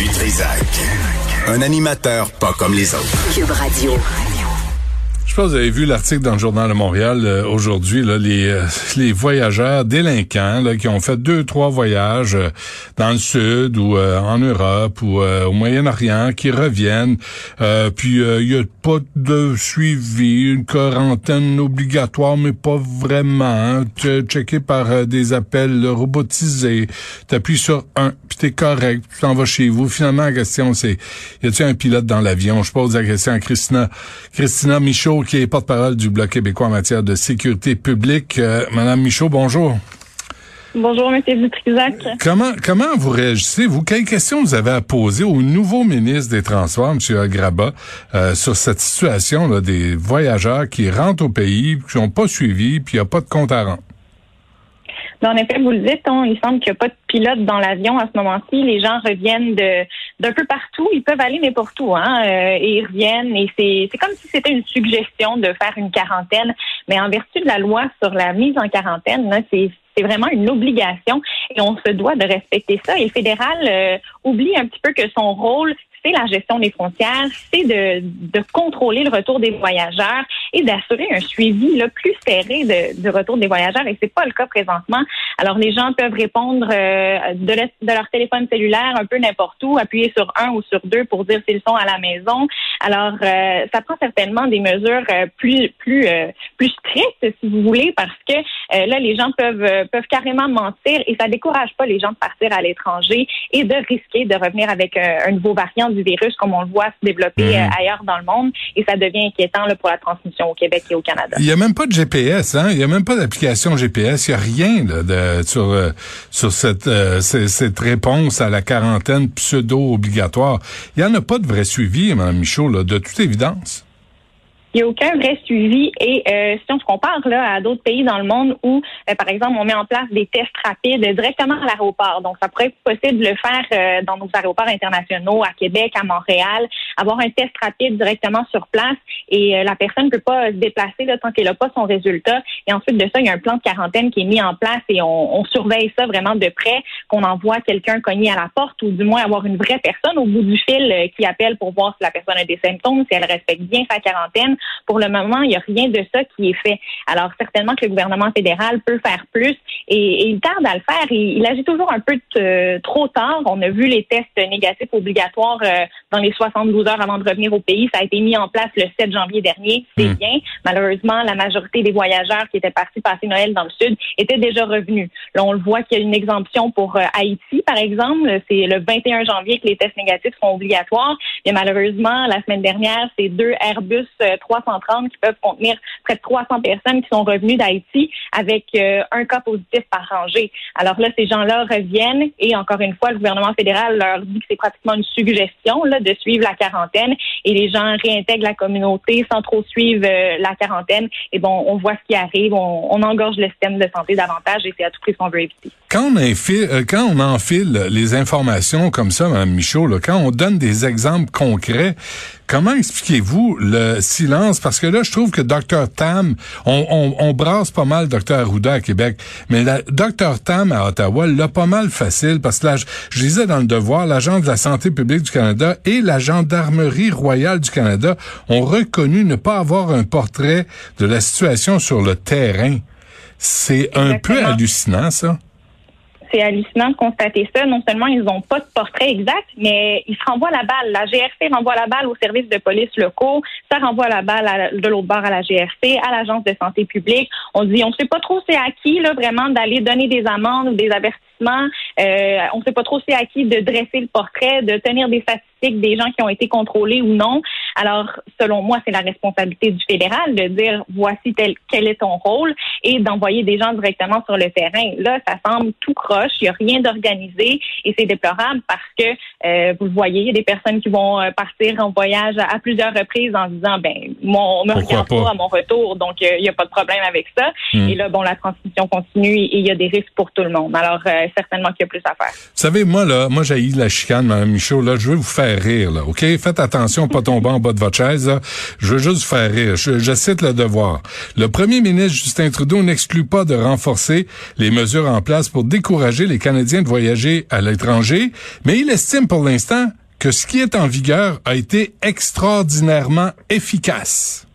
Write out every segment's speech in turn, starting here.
Du Trisac. Un animateur pas comme les autres. Cube Radio. Je pense que vous avez vu l'article dans le Journal de Montréal euh, aujourd'hui, là, les, euh, les voyageurs délinquants là, qui ont fait deux, trois voyages euh, dans le sud ou en Europe ou au Moyen-Orient, qui reviennent. puis il y a pas de suivi, une quarantaine obligatoire, mais pas vraiment. Checké par des appels robotisés. T'appuies sur un, t'es correct, tu t'en vas chez vous. Finalement, la question c'est, y a-t-il un pilote dans l'avion? Je pose la question à Christina, Christina Michaud qui est porte-parole du Bloc québécois en matière de sécurité publique. Euh, Madame Michaud, bonjour. Bonjour, M. Dutrisac. Comment, comment vous réagissez, vous? Quelles questions vous avez à poser au nouveau ministre des Transports, M. Agraba, euh, sur cette situation là, des voyageurs qui rentrent au pays, qui n'ont pas suivi, puis il n'y a pas de compte à rendre? En effet, vous le dites, hein, il semble qu'il n'y a pas de pilote dans l'avion à ce moment-ci. Les gens reviennent de d'un peu partout. Ils peuvent aller n'importe où, hein, euh, et ils reviennent. Et c'est comme si c'était une suggestion de faire une quarantaine, mais en vertu de la loi sur la mise en quarantaine, c'est c'est vraiment une obligation et on se doit de respecter ça. Et le fédéral euh, oublie un petit peu que son rôle, c'est la gestion des frontières, c'est de, de contrôler le retour des voyageurs et d'assurer un suivi le plus serré de, de retour des voyageurs. Et c'est pas le cas présentement. Alors les gens peuvent répondre euh, de, de, leur téléphone cellulaire un peu n'importe où, appuyer sur un ou sur deux pour dire s'ils sont à la maison. Alors euh, ça prend certainement des mesures euh, plus plus plus strictes si vous voulez parce que là les gens peuvent peuvent carrément mentir et ça décourage pas les gens de partir à l'étranger et de risquer de revenir avec un nouveau variant du virus comme on le voit se développer mhm. euh, ailleurs dans le monde et ça devient inquiétant là, pour la transmission au Québec et au Canada. Il n'y a même pas de GPS, hein? Il n'y a même pas d'application GPS. Il n'y a rien de, sur, euh, sur cette, euh, cette réponse à la quarantaine pseudo-obligatoire. Il n'y en a pas de vrai suivi, Mme Michaud, là, de toute évidence. Il n'y a aucun vrai suivi. Et euh, si on se compare là, à d'autres pays dans le monde où, euh, par exemple, on met en place des tests rapides directement à l'aéroport. Donc, ça pourrait être possible de le faire euh, dans nos aéroports internationaux, à Québec, à Montréal, avoir un test rapide directement sur place et la personne ne peut pas se déplacer là, tant qu'elle n'a pas son résultat. Et ensuite de ça, il y a un plan de quarantaine qui est mis en place et on, on surveille ça vraiment de près, qu'on envoie quelqu'un cogner à la porte ou du moins avoir une vraie personne au bout du fil qui appelle pour voir si la personne a des symptômes, si elle respecte bien sa quarantaine. Pour le moment, il n'y a rien de ça qui est fait. Alors, certainement que le gouvernement fédéral peut faire plus et, il tarde à le faire. Il, il agit toujours un peu trop tard. On a vu les tests négatifs obligatoires euh, dans les 72 heures avant de revenir au pays. Ça a été mis en place le 7 janvier dernier. C'est hmm. bien. Malheureusement, la majorité des voyageurs qui étaient partis passer Noël dans le Sud étaient déjà revenus. Là, on le voit qu'il y a une exemption pour euh, Haïti, par exemple. C'est le 21 janvier que les tests négatifs sont obligatoires. Et malheureusement, la semaine dernière, c'est deux Airbus 330 euh, qui peuvent contenir près de 300 personnes qui sont revenues d'Haïti avec euh, un cas positif par rangée. Alors là, ces gens-là reviennent et encore une fois, le gouvernement fédéral leur dit que c'est pratiquement une suggestion là, de suivre la quarantaine et les gens réintègrent la communauté sans trop suivre euh, la quarantaine. Et bon, on voit ce qui arrive, on, engorge le système de santé davantage et c'est à tout prix ce qu'on veut éviter. Quand on, enfile, quand on enfile les informations comme ça, Mme Michaud, quand on donne des exemples concrets, comment expliquez-vous le silence? Parce que là, je trouve que Dr Tam, on, on, on brasse pas mal Dr Arruda à Québec, mais la, Dr Tam à Ottawa l'a pas mal facile parce que là, je, je disais dans le devoir, l'Agence de la santé publique du Canada et la Gendarmerie royale du Canada ont reconnu ne pas avoir un portrait de la situation sur le terrain. C'est un peu hallucinant, ça c'est hallucinant de constater ça. Non seulement ils n'ont pas de portrait exact, mais ils se renvoient la balle. La GRC renvoie la balle aux services de police locaux. Ça renvoie la balle de l'autre bord à la GRC, à l'Agence de santé publique. On dit, on ne sait pas trop c'est à qui, là, vraiment, d'aller donner des amendes ou des avertissements. Euh, on ne sait pas trop c'est à qui de dresser le portrait, de tenir des statistiques des gens qui ont été contrôlés ou non. Alors, selon moi, c'est la responsabilité du fédéral de dire voici tel, quel est ton rôle et d'envoyer des gens directement sur le terrain. Là, ça semble tout croche, il n'y a rien d'organisé et c'est déplorable parce que euh, vous le voyez, il y a des personnes qui vont euh, partir en voyage à, plusieurs reprises en disant ben moi on me regarde pas? à mon retour, donc euh, il n'y a pas de problème avec ça. Hmm. Et là, bon, la transmission continue et il y a des risques pour tout le monde. Alors certainement qu'il y a plus à faire. Vous savez, moi là, moi j'ai la chicane, Mme Michaud, là, je veux vous faire rire, là, OK? Faites attention, pas tomber en Je veux juste faire rire. Le devoir. Le premier ministre Justin Trudeau n'exclut pas de renforcer les mesures en place pour décourager les Canadiens de voyager à l'étranger, mais il estime pour l'instant que ce qui est en vigueur a été extraordinairement efficace.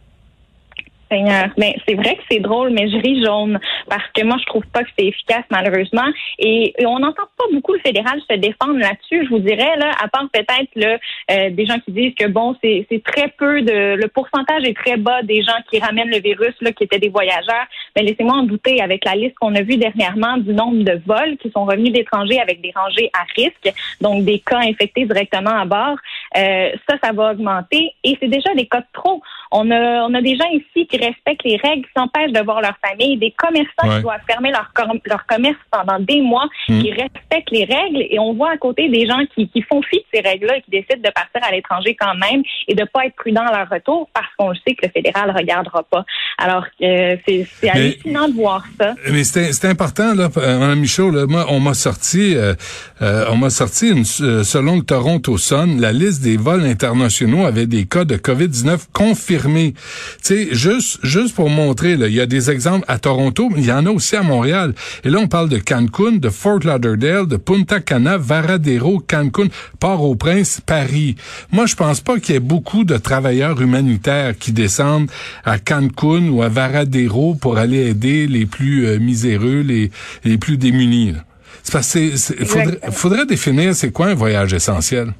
Seigneur. Mais c'est vrai que c'est drôle, mais je ris jaune parce que moi, je trouve pas que c'est efficace, malheureusement. Et, on n'entend pas beaucoup le fédéral se défendre là-dessus, je vous dirais, là, à part peut-être le euh, des gens qui disent que bon, c'est très peu de le pourcentage est très bas des gens qui ramènent le virus là, qui étaient des voyageurs. Mais laissez-moi en douter avec la liste qu'on a vue dernièrement du nombre de vols qui sont revenus d'étrangers avec des rangées à risque, donc des cas infectés directement à bord. Euh, ça, ça va augmenter et c'est déjà des cas de trop. On a, on a des gens ici respectent les règles, qui s'empêchent de voir leur famille, des commerçants qui doivent fermer leur, leur commerce pendant des mois, hmm. qui respectent les règles, et on voit à côté des gens qui, qui font fi de ces règles-là et qui décident de partir à l'étranger quand même et de pas être prudents à leur retour parce qu'on le sait que le fédéral ne regardera pas. Alors euh, c'est hallucinant de voir ça. Mais c'est important là, Mme Michaud. Là, moi, on m'a sorti, euh, euh, on m'a sorti une, selon le Toronto Sun, la liste des vols internationaux avait des cas de COVID-19 confirmés. Tu sais, juste juste pour montrer, là, il y a des exemples à Toronto, mais il y en a aussi à Montréal. Et là, on parle de Cancun, de Fort Lauderdale, de Punta Cana, Varadero, Cancun, Port-au-Prince, Paris. Moi, je pense pas qu'il y ait beaucoup de travailleurs humanitaires qui descendent à Cancun ou à Varadero pour aller aider les plus euh, miséreux, les, les plus démunis. C'est parce que faudrait, faudrait définir c'est quoi un voyage essentiel.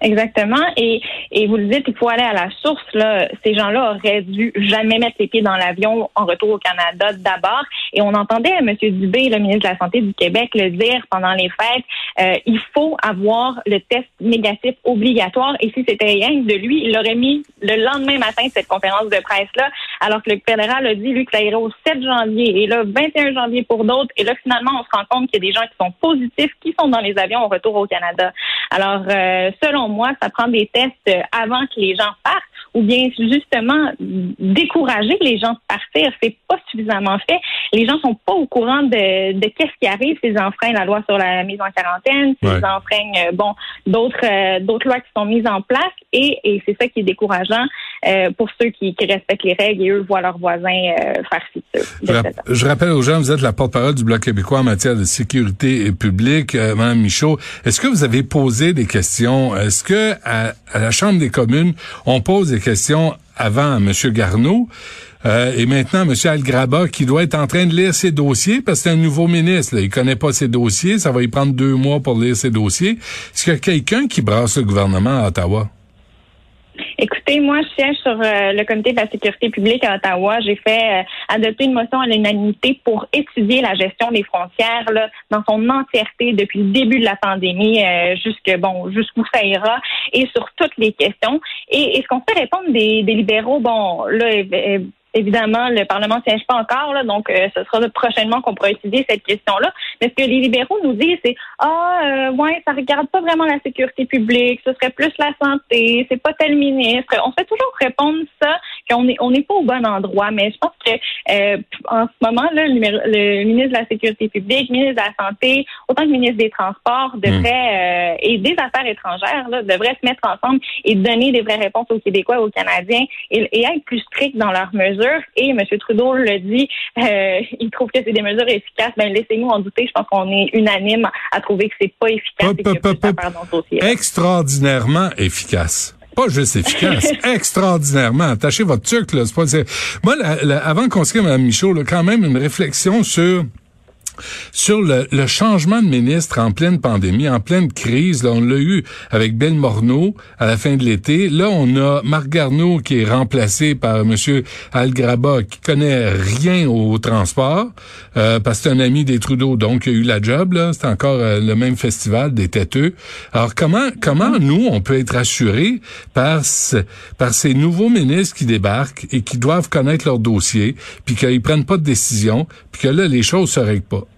Exactement. Et, et vous le dites, il faut aller à la source. Là. Ces gens-là auraient dû jamais mettre les pieds dans l'avion en retour au Canada d'abord. Et on entendait M. Dubé, le ministre de la Santé du Québec, le dire pendant les fêtes, euh, il faut avoir le test négatif obligatoire. Et si c'était rien de lui, il l'aurait mis le lendemain matin cette conférence de presse-là, alors que le fédéral a dit, lui, que ça irait au 7 janvier et là, 21 janvier pour d'autres. Et là, finalement, on se rend compte qu'il y a des gens qui sont positifs, qui sont dans les avions au retour au Canada. Alors, euh, selon moi, ça prend des tests euh, avant que les gens partent ou bien justement décourager les gens de partir. C'est pas suffisamment fait. Les gens sont pas au courant de, de qu'est-ce qui arrive s'ils enfreignent la loi sur la mise en quarantaine, s'ils enfreignent euh, bon d'autres euh, d'autres lois qui sont mises en place et, et c'est ça qui est décourageant euh, pour ceux qui, qui, respectent les règles et eux voient leurs voisins faire ci je, je, rappelle aux gens, vous êtes la porte-parole du Bloc québécois en matière de sécurité publique, Mme Michaud. Est-ce que vous avez posé des questions? Est-ce que à, à la Chambre des communes, on pose des questions avant M. Garneau? Euh, et maintenant, M. Algraba, qui doit être en train de lire ses dossiers, parce que c'est un nouveau ministre, là, il connaît pas ses dossiers, ça va y prendre deux mois pour lire ses dossiers. Est-ce qu'il y a quelqu'un qui brasse le gouvernement à Ottawa? Écoutez, moi, je siège sur euh, le comité de la sécurité publique à Ottawa. J'ai fait euh, adopter une motion à l'unanimité pour étudier la gestion des frontières là, dans son entièreté depuis le début de la pandémie euh, jusque bon jusqu'où ça ira et sur toutes les questions. Et, et ce qu'on fait répondre des, des libéraux, bon, là, Évidemment, le Parlement ne siège pas encore, là, donc euh, ce sera prochainement qu'on pourra étudier cette question-là. Mais ce que les libéraux nous disent, c'est Ah, euh, ouais, ça regarde pas vraiment la sécurité publique, ce serait plus la santé, c'est pas tel ministre. On fait toujours répondre ça qu'on est on n'est pas au bon endroit. Mais je pense que euh, en ce moment, là, le, ministre de la Sécurité publique, le ministre de la Santé, autant que le ministre des Transports devrait euh, et des Affaires étrangères là, devraient se mettre ensemble et donner des vraies réponses aux Québécois et aux Canadiens et, et être plus stricts dans leurs mesures et M. Trudeau le dit, euh, il trouve que c'est des mesures efficaces. Ben laissez-nous en douter. Je pense qu'on est unanime à trouver que c'est pas efficace et que Extraordinairement efficace pas juste efficace, extraordinairement. Attachez votre truc, là. Pas, moi, avant qu'on se Mme Michaud, là, quand même une réflexion sur sur le, changement de ministre en pleine pandémie, en pleine crise, là, on l'a eu avec Ben Morneau à la fin de l'été. Là, on a Marc Garneau qui est remplacé par Monsieur Algraba qui connaît rien au, transport euh, parce que c'est un ami des Trudeau, donc il a eu la job. Là, c'est encore euh, le même festival des têteux. Alors comment comment nous on peut être assurés par ces nouveaux ministres qui débarquent et qui doivent connaître leur dossier, puis qu'ils prennent pas de décision, puis que là les choses se règlent pas?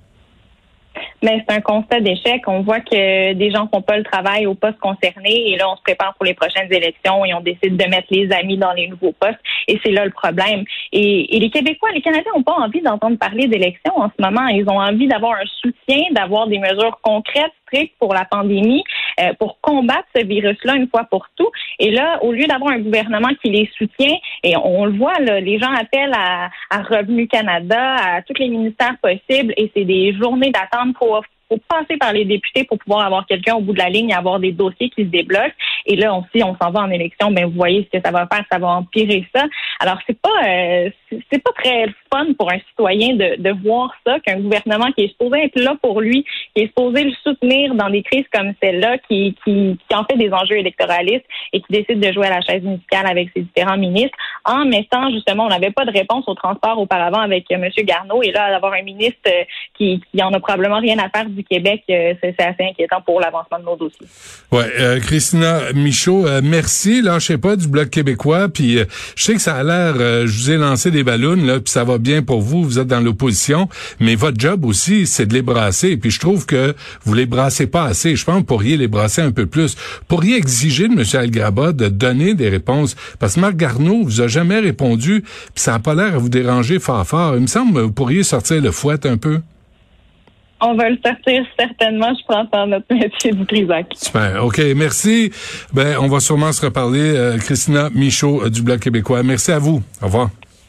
Mais c'est un constat d'échec. On voit que des gens font pas le travail au poste concerné et là, on se prépare pour les prochaines élections et on décide de mettre les amis dans les nouveaux postes et c'est là le problème. Et, les Québécois, les Canadiens n'ont pas envie d'entendre parler d'élections en ce moment. Ils ont envie d'avoir un soutien, d'avoir des mesures concrètes pour la pandémie. euh, pour combattre ce virus-là une fois pour tout. Et là, au lieu d'avoir un gouvernement qui les soutient, et on, le voit, là, les gens appellent à, à Revenu Canada, à tous les ministères possibles, et c'est des journées d'attente pour faut passer par les députés pour pouvoir avoir quelqu'un au bout de la ligne avoir des dossiers qui se débloquent. Et là, on, si on s'en va en élection, ben vous voyez ce que ça va faire, ça va empirer ça. Alors c'est pas euh, c'est pas très fun pour un citoyen de, de voir ça qu'un gouvernement qui est supposé être là pour lui, qui est supposé le soutenir dans des crises comme celle-là, qui, qui qui en fait des enjeux électoralistes et qui décide de jouer à la chaise musicale avec ses différents ministres, en mettant justement, on n'avait pas de réponse au transport auparavant avec M. Garneau et là d'avoir un ministre euh, qui qui en a probablement rien à faire du Québec, euh, c'est assez inquiétant pour l'avancement de nos dossiers. Ouais, euh, Christina Michaud, euh, merci. Lâchez pas du Bloc québécois. Puis je sais que ça a l'air, je vous ai lancé des ballons, là, puis ça va bien pour vous, vous êtes dans l'opposition, mais votre job aussi, c'est de les brasser. Puis je trouve que vous les brassez pas assez. Je pense que vous pourriez les brasser un peu plus. Vous pourriez exiger de M. Algraba de donner des réponses. Parce que Marc Garneau vous a jamais répondu, puis ça n'a pas l'air à vous déranger fort fort. Il me semble que vous pourriez sortir le fouet un peu. On va le sortir certainement, je pense, dans notre métier du Trisac. Super. OK. Merci. Ben, on va sûrement se reparler. Euh, Christina Michaud euh, du Bloc québécois. Merci à vous. Au revoir.